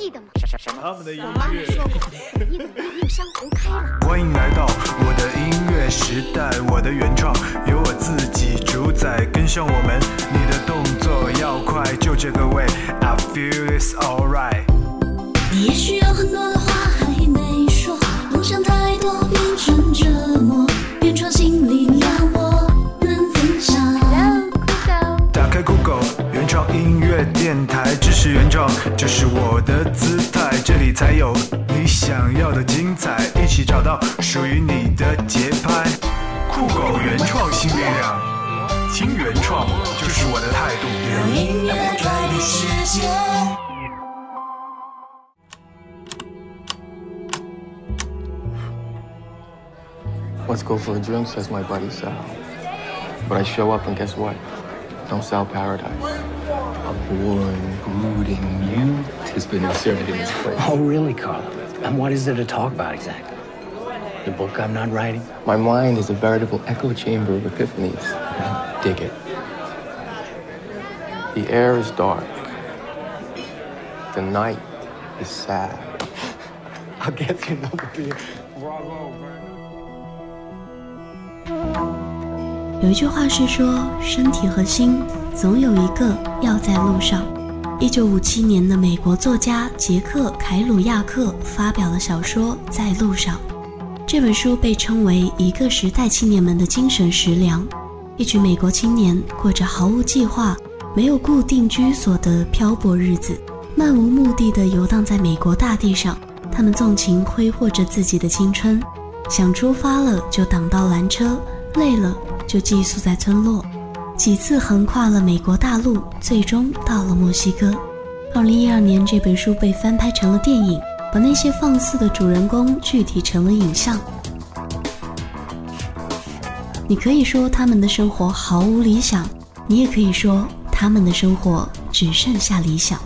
记得吗？他们的音乐。说过，你努力令山湖开朗。欢迎来到我的音乐时代，我的原创由我自己主宰，跟上我们，你的动作要快，就这个位，I feel it's alright。你也许有很多的话还没说，梦想太多变成折磨，音乐电台，支持原创就是我的姿态，这里才有你想要的精彩，一起找到属于你的节拍。酷狗原创新力量，听原创就是我的态度。用音乐改变世界。Let's go for a drink, says my buddy Sal. But I show up and guess what? No sell Paradise. A boring, brooding mute has been inserted in this place. Oh, really, Carlo? And what is there to talk about exactly? The book I'm not writing? My mind is a veritable echo chamber of epiphanies. I Dig it. The air is dark. The night is sad. I'll get you another beer. 有一句话是说，身体和心总有一个要在路上。一九五七年的美国作家杰克·凯鲁亚克发表了小说《在路上》。这本书被称为一个时代青年们的精神食粮。一群美国青年过着毫无计划、没有固定居所的漂泊日子，漫无目的地游荡在美国大地上。他们纵情挥霍着自己的青春，想出发了就挡到拦车，累了就寄宿在村落。几次横跨了美国大陆，最终到了墨西哥。二零一二年，这本书被翻拍成了电影，把那些放肆的主人公具体成了影像。你可以说他们的生活毫无理想，你也可以说他们的生活只剩下理想。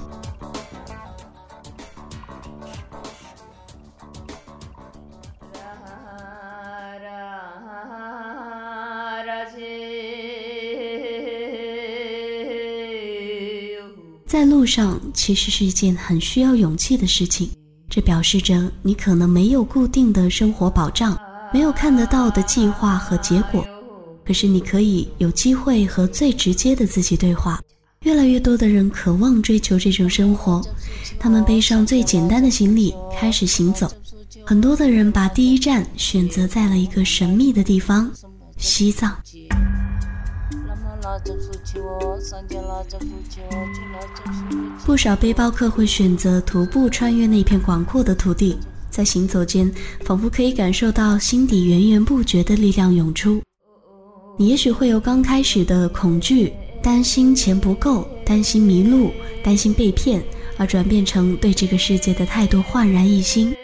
在路上其实是一件很需要勇气的事情，这表示着你可能没有固定的生活保障，没有看得到的计划和结果，可是你可以有机会和最直接的自己对话。越来越多的人渴望追求这种生活，他们背上最简单的行李开始行走。很多的人把第一站选择在了一个神秘的地方——西藏。不少背包客会选择徒步穿越那片广阔的土地，在行走间，仿佛可以感受到心底源源不绝的力量涌出。你也许会由刚开始的恐惧、担心钱不够、担心迷路、担心被骗，而转变成对这个世界的态度焕然一新。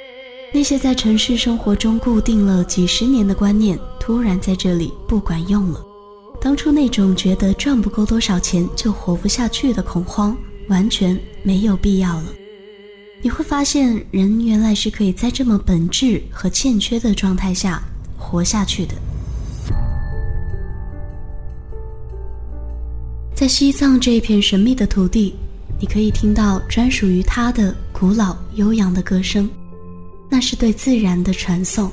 那些在城市生活中固定了几十年的观念，突然在这里不管用了。当初那种觉得赚不够多少钱就活不下去的恐慌，完全没有必要了。你会发现，人原来是可以在这么本质和欠缺的状态下活下去的。在西藏这一片神秘的土地，你可以听到专属于它的古老悠扬的歌声，那是对自然的传颂。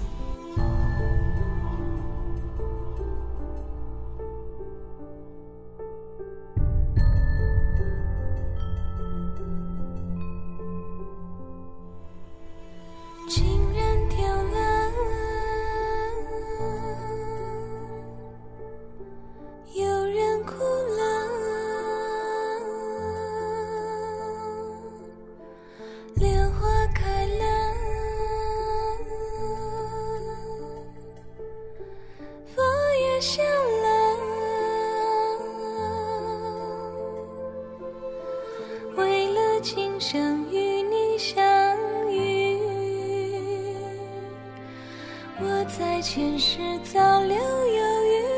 我在前世早留有余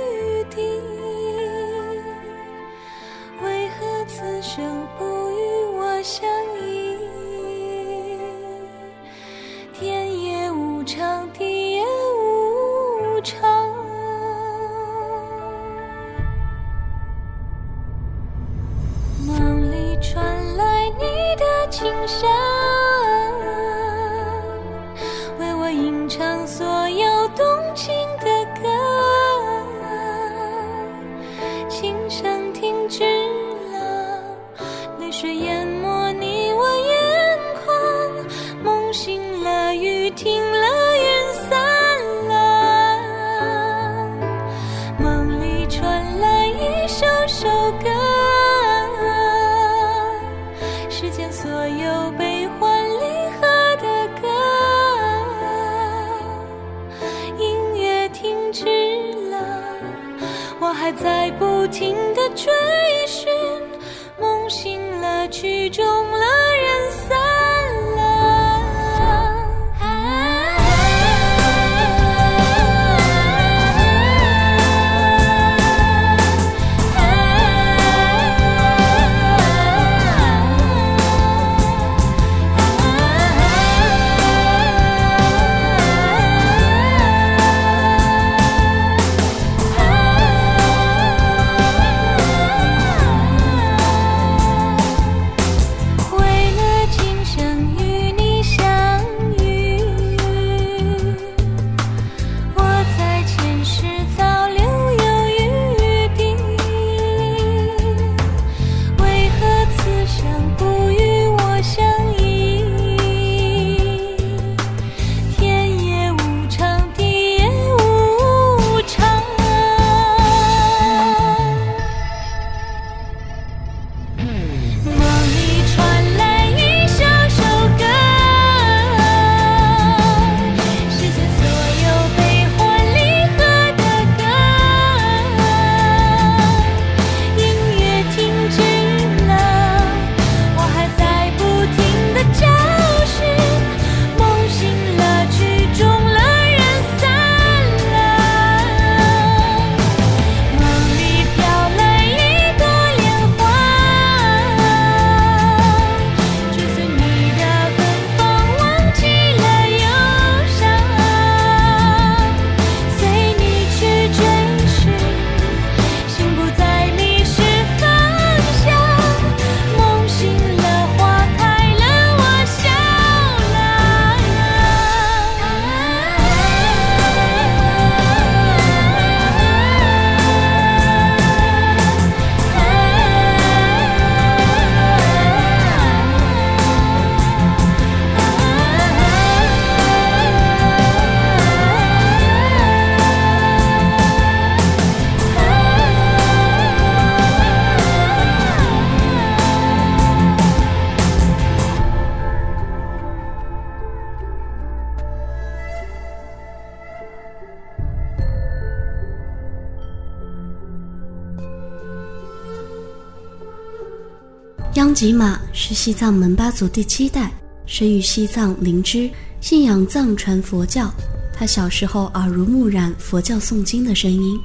央吉玛是西藏门巴族第七代，生于西藏林芝，信仰藏传佛教。他小时候耳濡目染佛教诵经的声音，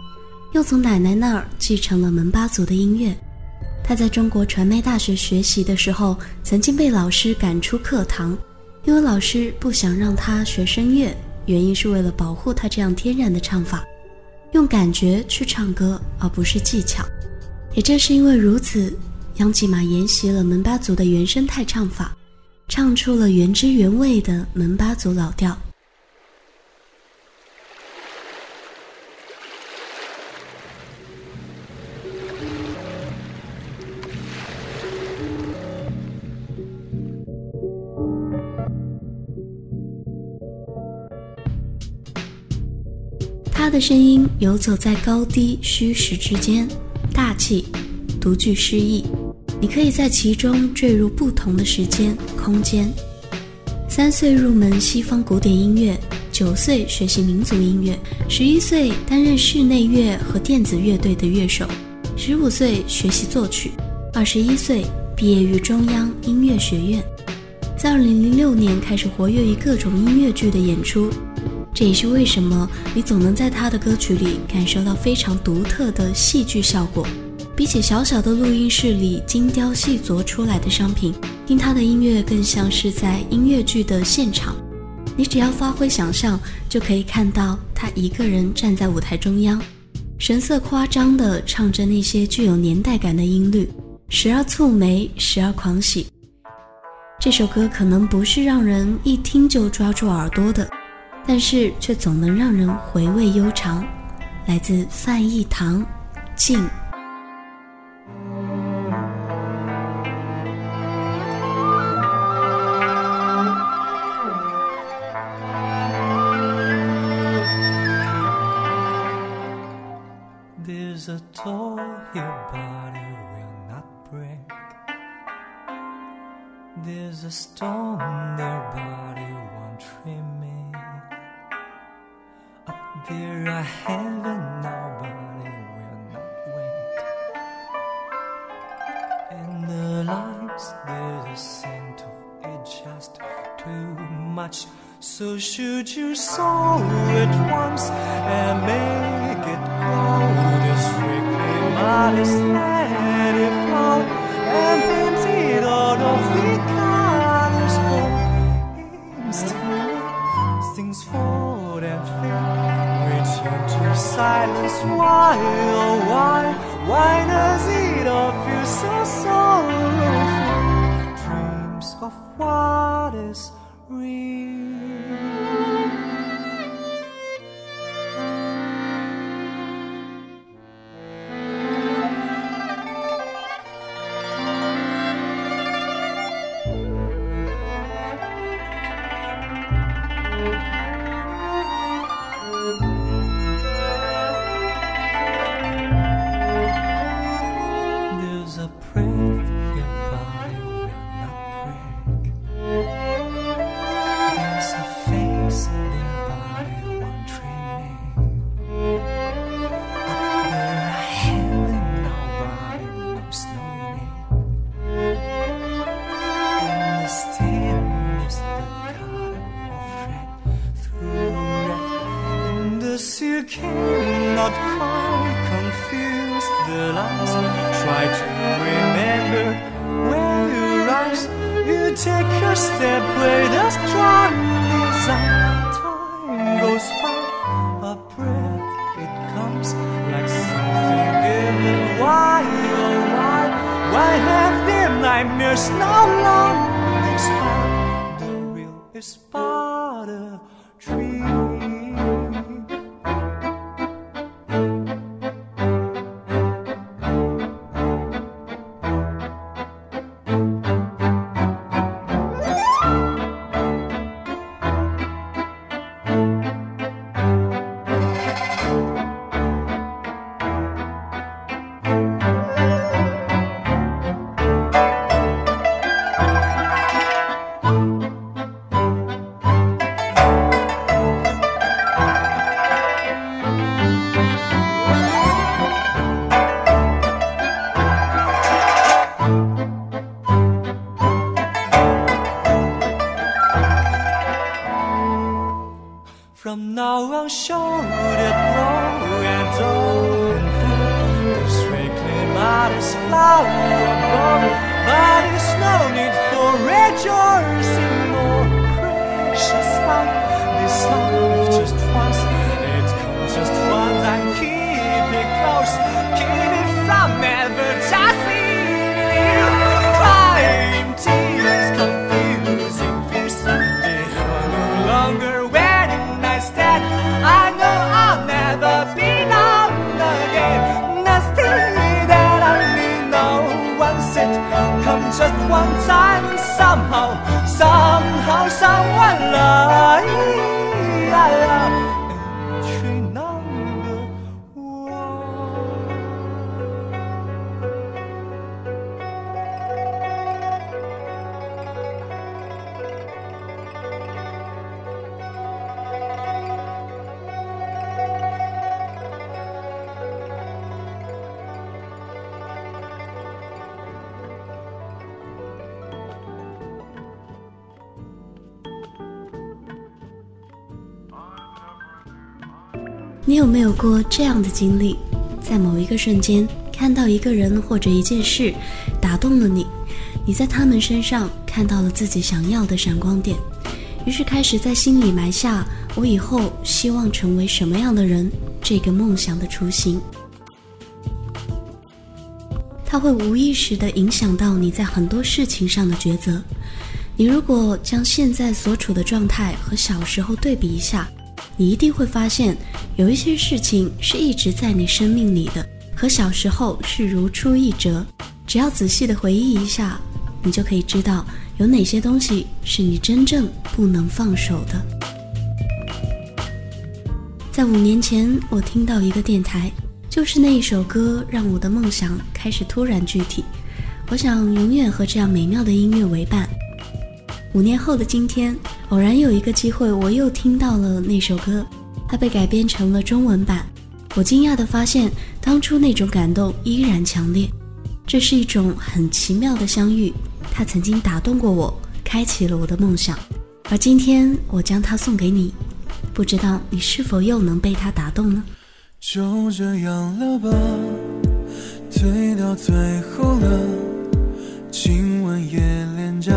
又从奶奶那儿继承了门巴族的音乐。他在中国传媒大学学习的时候，曾经被老师赶出课堂，因为老师不想让他学声乐，原因是为了保护他这样天然的唱法，用感觉去唱歌，而不是技巧。也正是因为如此，央吉玛沿袭了门巴族的原生态唱法，唱出了原汁原味的门巴族老调。他的声音游走在高低虚实之间，大气，独具诗意。你可以在其中坠入不同的时间、空间。三岁入门西方古典音乐，九岁学习民族音乐，十一岁担任室内乐和电子乐队的乐手，十五岁学习作曲，二十一岁毕业于中央音乐学院，在二零零六年开始活跃于各种音乐剧的演出。这也是为什么你总能在他的歌曲里感受到非常独特的戏剧效果。比起小小的录音室里精雕细琢出来的商品，听他的音乐更像是在音乐剧的现场。你只要发挥想象，就可以看到他一个人站在舞台中央，神色夸张地唱着那些具有年代感的音律，时而蹙眉，时而狂喜。这首歌可能不是让人一听就抓住耳朵的。但是却总能让人回味悠长，来自范逸堂，《静》。There's a toll your body will not break. There's a stone their body won't remain. Up there a heaven nobody will not wait. And the lines, the scent of it just too much. So should you sow it once and make it grow this strictly modest let it flow and paint it out of the colors. More instantly things fall and fade return to silence why oh why why does it all feel so sorrowful dreams of what is real lại. 你有没有过这样的经历？在某一个瞬间，看到一个人或者一件事，打动了你，你在他们身上看到了自己想要的闪光点，于是开始在心里埋下“我以后希望成为什么样的人”这个梦想的雏形。它会无意识地影响到你在很多事情上的抉择。你如果将现在所处的状态和小时候对比一下，你一定会发现，有一些事情是一直在你生命里的，和小时候是如出一辙。只要仔细的回忆一下，你就可以知道有哪些东西是你真正不能放手的。在五年前，我听到一个电台，就是那一首歌，让我的梦想开始突然具体。我想永远和这样美妙的音乐为伴。五年后的今天，偶然有一个机会，我又听到了那首歌，它被改编成了中文版。我惊讶地发现，当初那种感动依然强烈。这是一种很奇妙的相遇，它曾经打动过我，开启了我的梦想。而今天我将它送给你，不知道你是否又能被它打动呢？就这样了吧，推到最后了，亲吻也脸颊，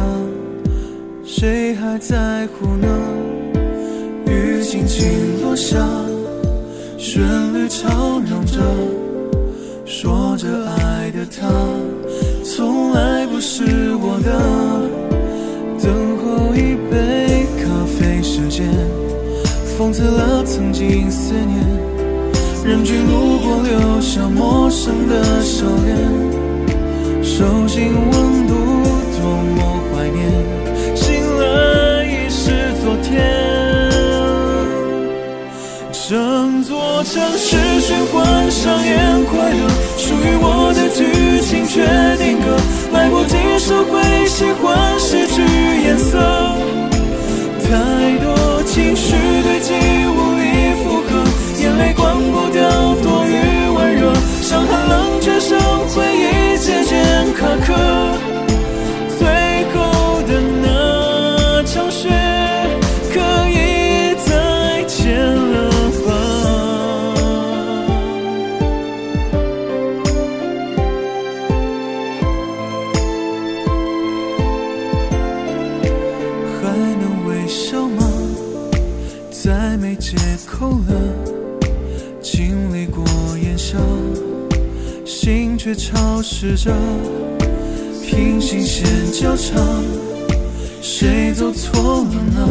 谁还在乎呢？雨轻轻落下，旋律吵嚷着，说着爱的他，从来不是我的。等候一杯咖啡时间，讽刺了曾经思念。人群路过，留下陌生的笑脸，手心温度多么怀念，昨天。整座城市循环上演快乐，属于我的剧情却定格，来不及收回喜欢失去颜色，太多情绪堆积无力负荷，眼泪关不掉多余温热，伤痕冷却生回忆渐渐坎坷，再没借口了，经历过炎夏，心却潮湿着，平行线交叉，谁走错了呢？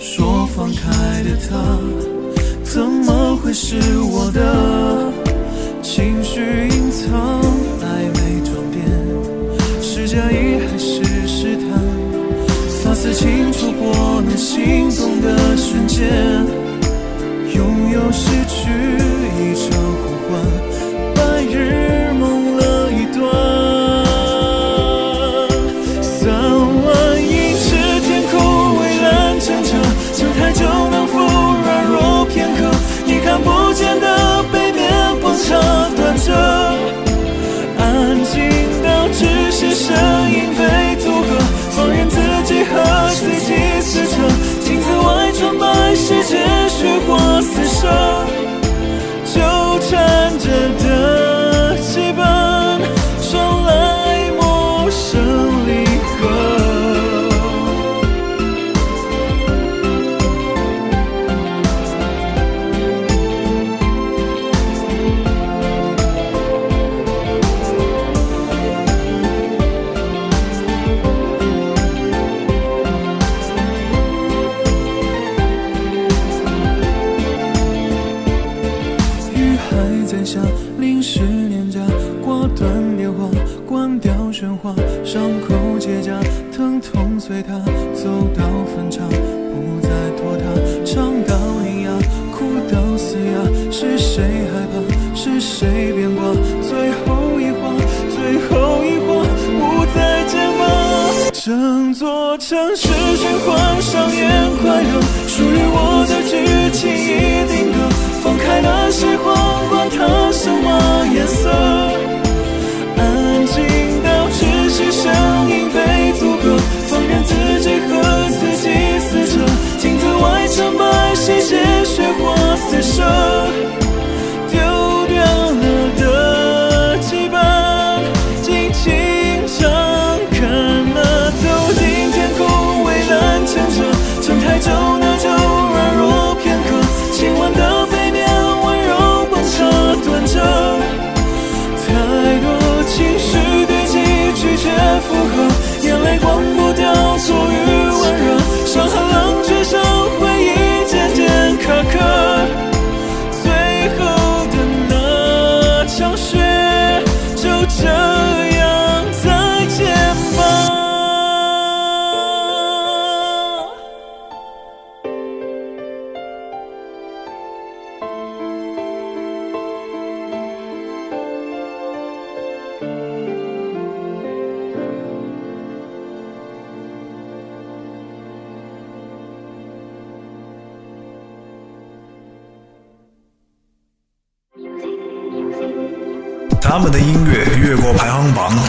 说放开的他，怎么会是我的？情绪隐藏，暧昧转变，是假意还是试探？是清楚过那心动的瞬间，拥有失去一场和自己撕扯，镜子外纯白世界虚晃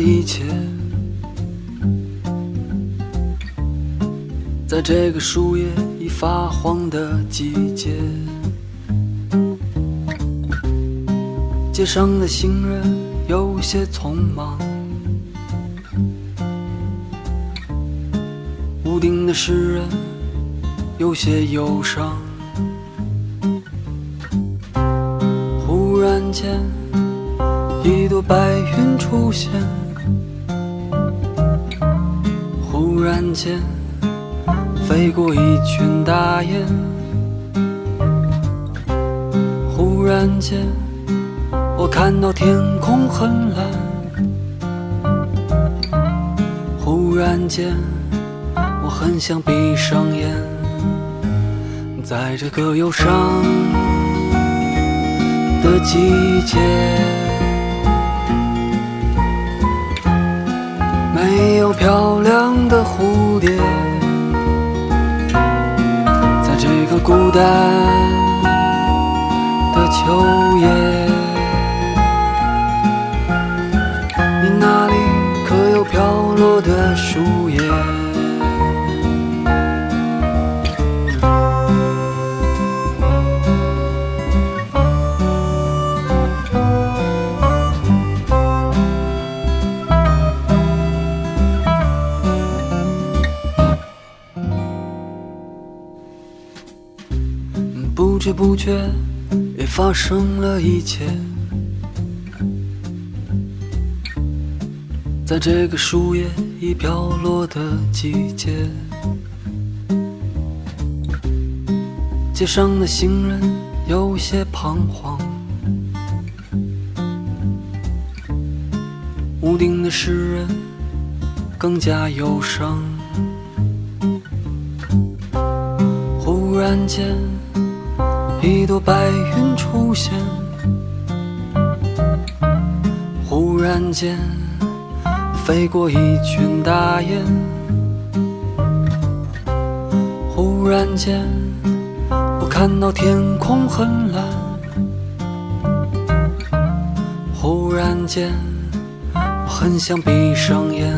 一切，在这个树叶已发黄的季节，街上的行人有些匆忙，屋顶的诗人有些忧伤。忽然间，一朵白云出现。间，飞过一群大雁。忽然间，我看到天空很蓝。忽然间，我很想闭上眼，在这个忧伤的季节，没有漂亮的蝴蝶，在这个孤单的秋夜，你那里可有飘落的树叶？不觉也发生了一切，在这个树叶已飘落的季节，街上的行人有些彷徨，屋顶的诗人更加忧伤。忽然间。一朵白云出现，忽然间飞过一群大雁，忽然间我看到天空很蓝，忽然间我很想闭上眼，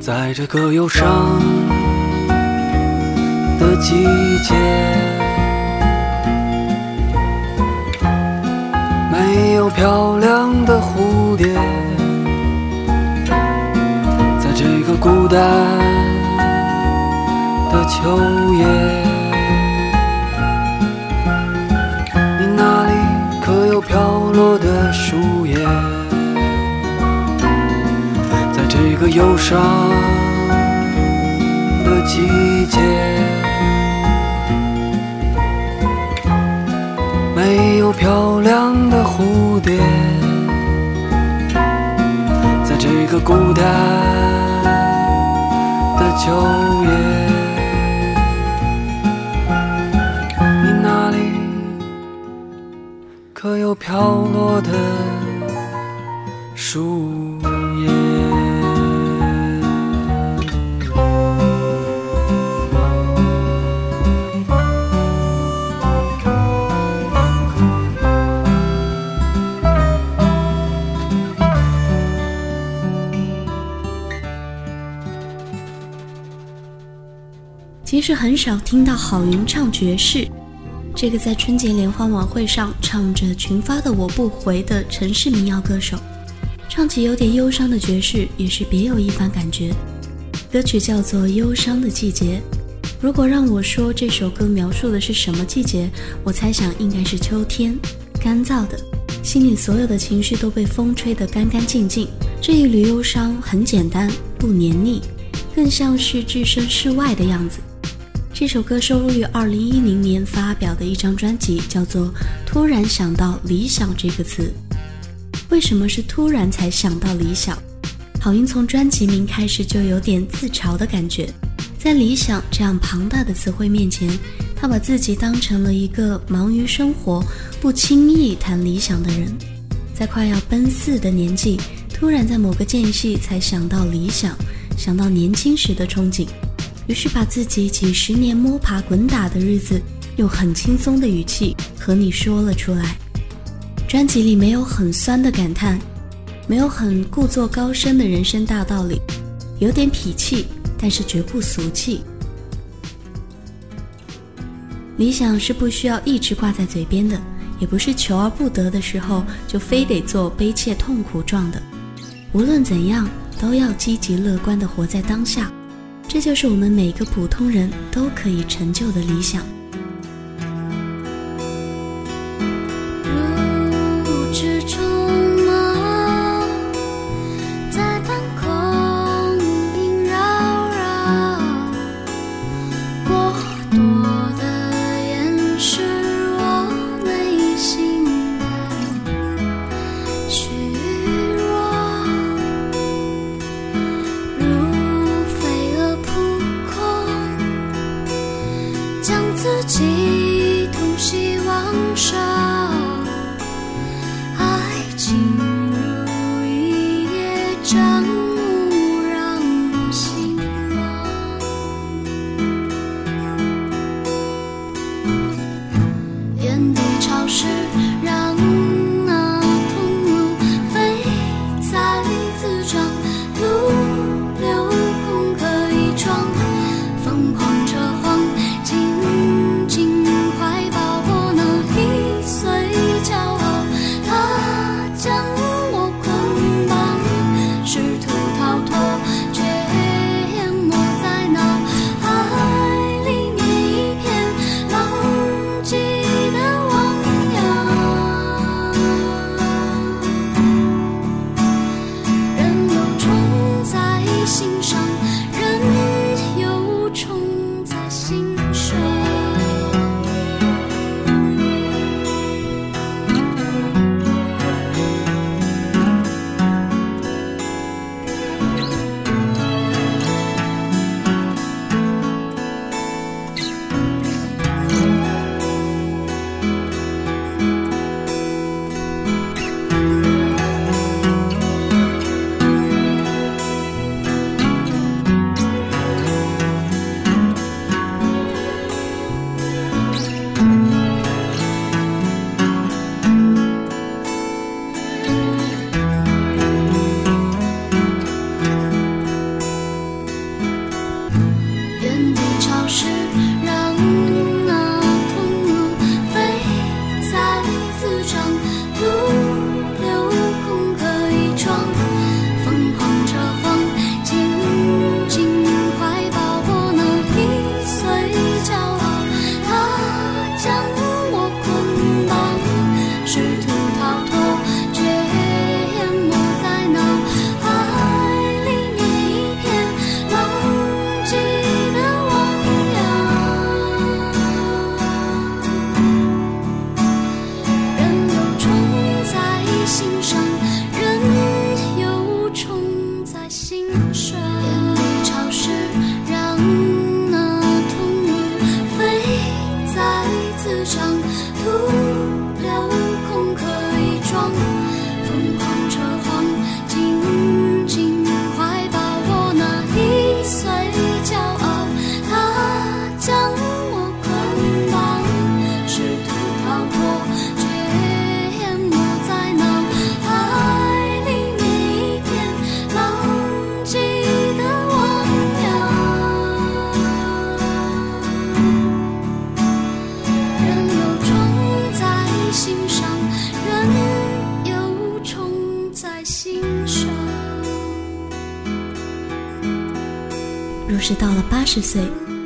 在这个忧伤的季节。有漂亮的蝴蝶，在这个孤单的秋夜，你那里可有飘落的树叶？在这个忧伤的季节。没有漂亮的蝴蝶，在这个孤单的秋夜，你那里可有飘落的？是很少听到郝云唱爵士，这个在春节联欢晚会上唱着群发的我不回的城市民谣歌手，唱起有点忧伤的爵士也是别有一番感觉。歌曲叫做《忧伤的季节》。如果让我说这首歌描述的是什么季节，我猜想应该是秋天，干燥的，心里所有的情绪都被风吹得干干净净。这一缕忧伤很简单，不黏腻，更像是置身事外的样子。这首歌收录于2010年发表的一张专辑，叫做《突然想到理想》这个词。为什么是突然才想到理想？郝英从专辑名开始就有点自嘲的感觉，在理想这样庞大的词汇面前，他把自己当成了一个忙于生活、不轻易谈理想的人，在快要奔四的年纪，突然在某个间隙才想到理想，想到年轻时的憧憬。于是把自己几十年摸爬滚打的日子，用很轻松的语气和你说了出来。专辑里没有很酸的感叹，没有很故作高深的人生大道理，有点痞气，但是绝不俗气。理想是不需要一直挂在嘴边的，也不是求而不得的时候就非得做悲切痛苦状的。无论怎样，都要积极乐观的活在当下。这就是我们每个普通人都可以成就的理想。到了八十岁，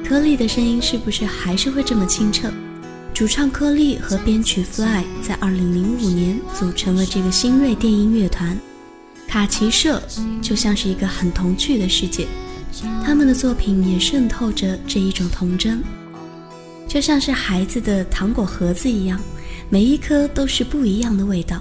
颗粒的声音是不是还是会这么清澈？主唱柯利和编曲 Fly 在2005年组成了这个新锐电音乐团。卡奇社就像是一个很童趣的世界，他们的作品也渗透着这一种童真，就像是孩子的糖果盒子一样，每一颗都是不一样的味道。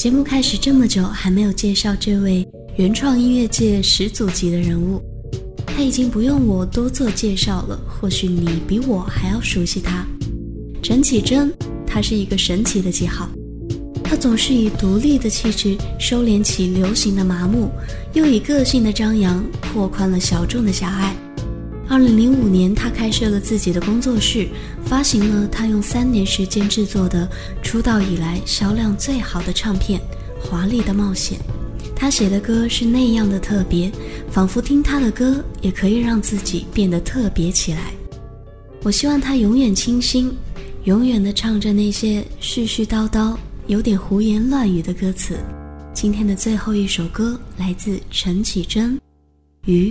节目开始这么久，还没有介绍这位原创音乐界始祖级的人物，他已经不用我多做介绍了。或许你比我还要熟悉他，陈绮贞。他是一个神奇的记号，他总是以独立的气质收敛起流行的麻木，又以个性的张扬拓宽了小众的狭隘。二零零五年，他开设了自己的工作室，发行了他用三年时间制作的出道以来销量最好的唱片《华丽的冒险》。他写的歌是那样的特别，仿佛听他的歌也可以让自己变得特别起来。我希望他永远清新，永远的唱着那些絮絮叨叨、有点胡言乱语的歌词。今天的最后一首歌来自陈绮贞，《鱼》。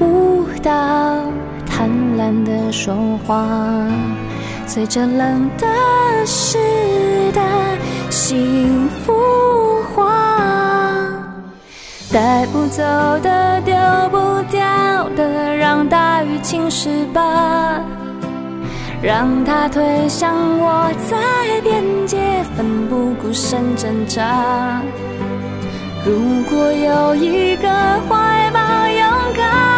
舞蹈，贪婪的说话，随着冷的湿的幸福化，带不走的，丢不掉的，让大雨侵蚀吧，让它推向我，在边界奋不顾身挣扎。如果有一个怀抱，勇敢。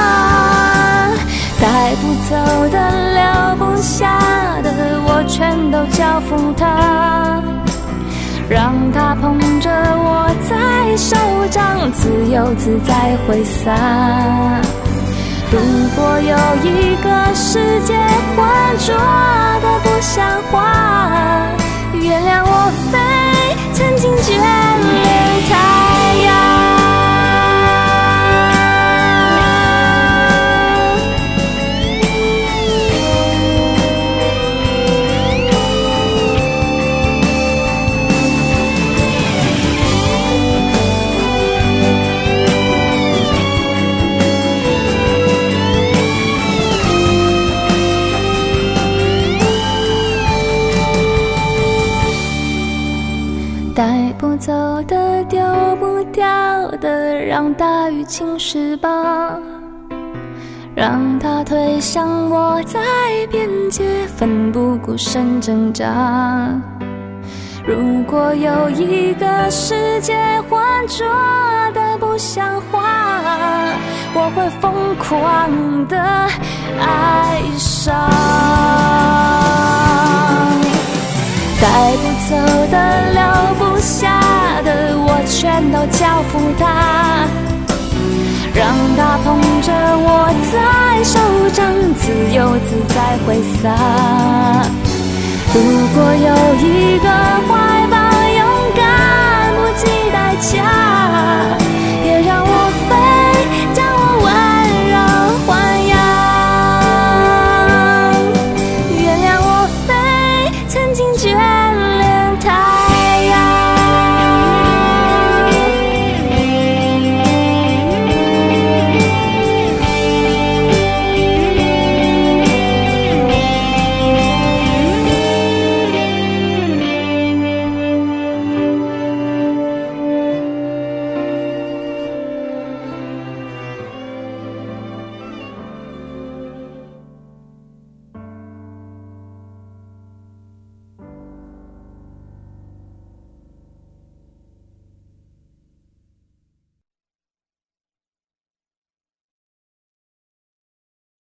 带不走的。留不下的我全都交付他，让他捧着我在手掌，自由自在挥洒。如果有一个世界浑浊的不像话，原谅我飞，曾经眷恋太阳。让大雨侵蚀吧，让它推向我，在边界奋不顾身挣扎。如果有一个世界浑浊的不像话，我会疯狂的爱上。带不走的、留不下的，我全都交付他，让它捧着我在手掌自由自在挥洒。如果有一个怀抱勇敢不计代价。